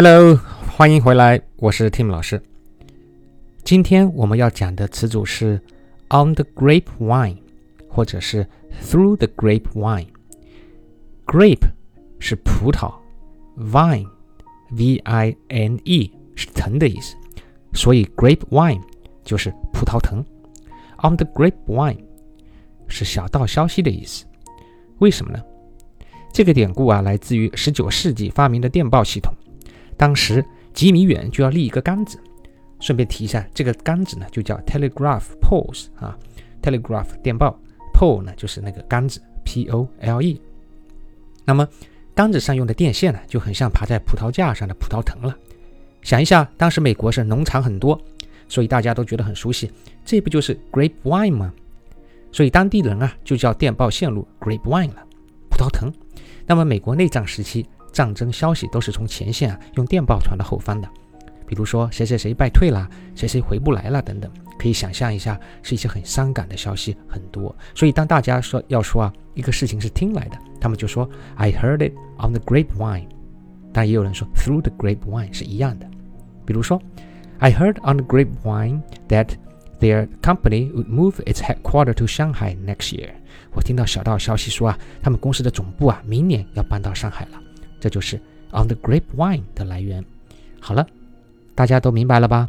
Hello，欢迎回来，我是 Tim 老师。今天我们要讲的词组是 on the grapevine，或者是 through the grapevine。Grape 是葡萄，vine，v-i-n-e 是藤的意思，所以 grapevine 就是葡萄藤。On the grapevine 是小道消息的意思。为什么呢？这个典故啊，来自于19世纪发明的电报系统。当时几米远就要立一个杆子，顺便提一下，这个杆子呢就叫 telegraph poles 啊，telegraph 电报 pole 呢就是那个杆子 p o l e。那么杆子上用的电线呢就很像爬在葡萄架上的葡萄藤了。想一下，当时美国是农场很多，所以大家都觉得很熟悉，这不就是 grapevine 吗？所以当地人啊就叫电报线路 grapevine 了，葡萄藤。那么美国内战时期。战争消息都是从前线啊用电报传到后方的，比如说谁谁谁败退了，谁谁回不来了等等，可以想象一下，是一些很伤感的消息很多。所以当大家说要说啊一个事情是听来的，他们就说 I heard it on the grapevine。但也有人说 through the grapevine 是一样的。比如说 I heard on the grapevine that their company would move its headquarter to Shanghai next year。我听到小道消息说啊，他们公司的总部啊明年要搬到上海了。这就是 on the grape wine 的来源。好了，大家都明白了吧？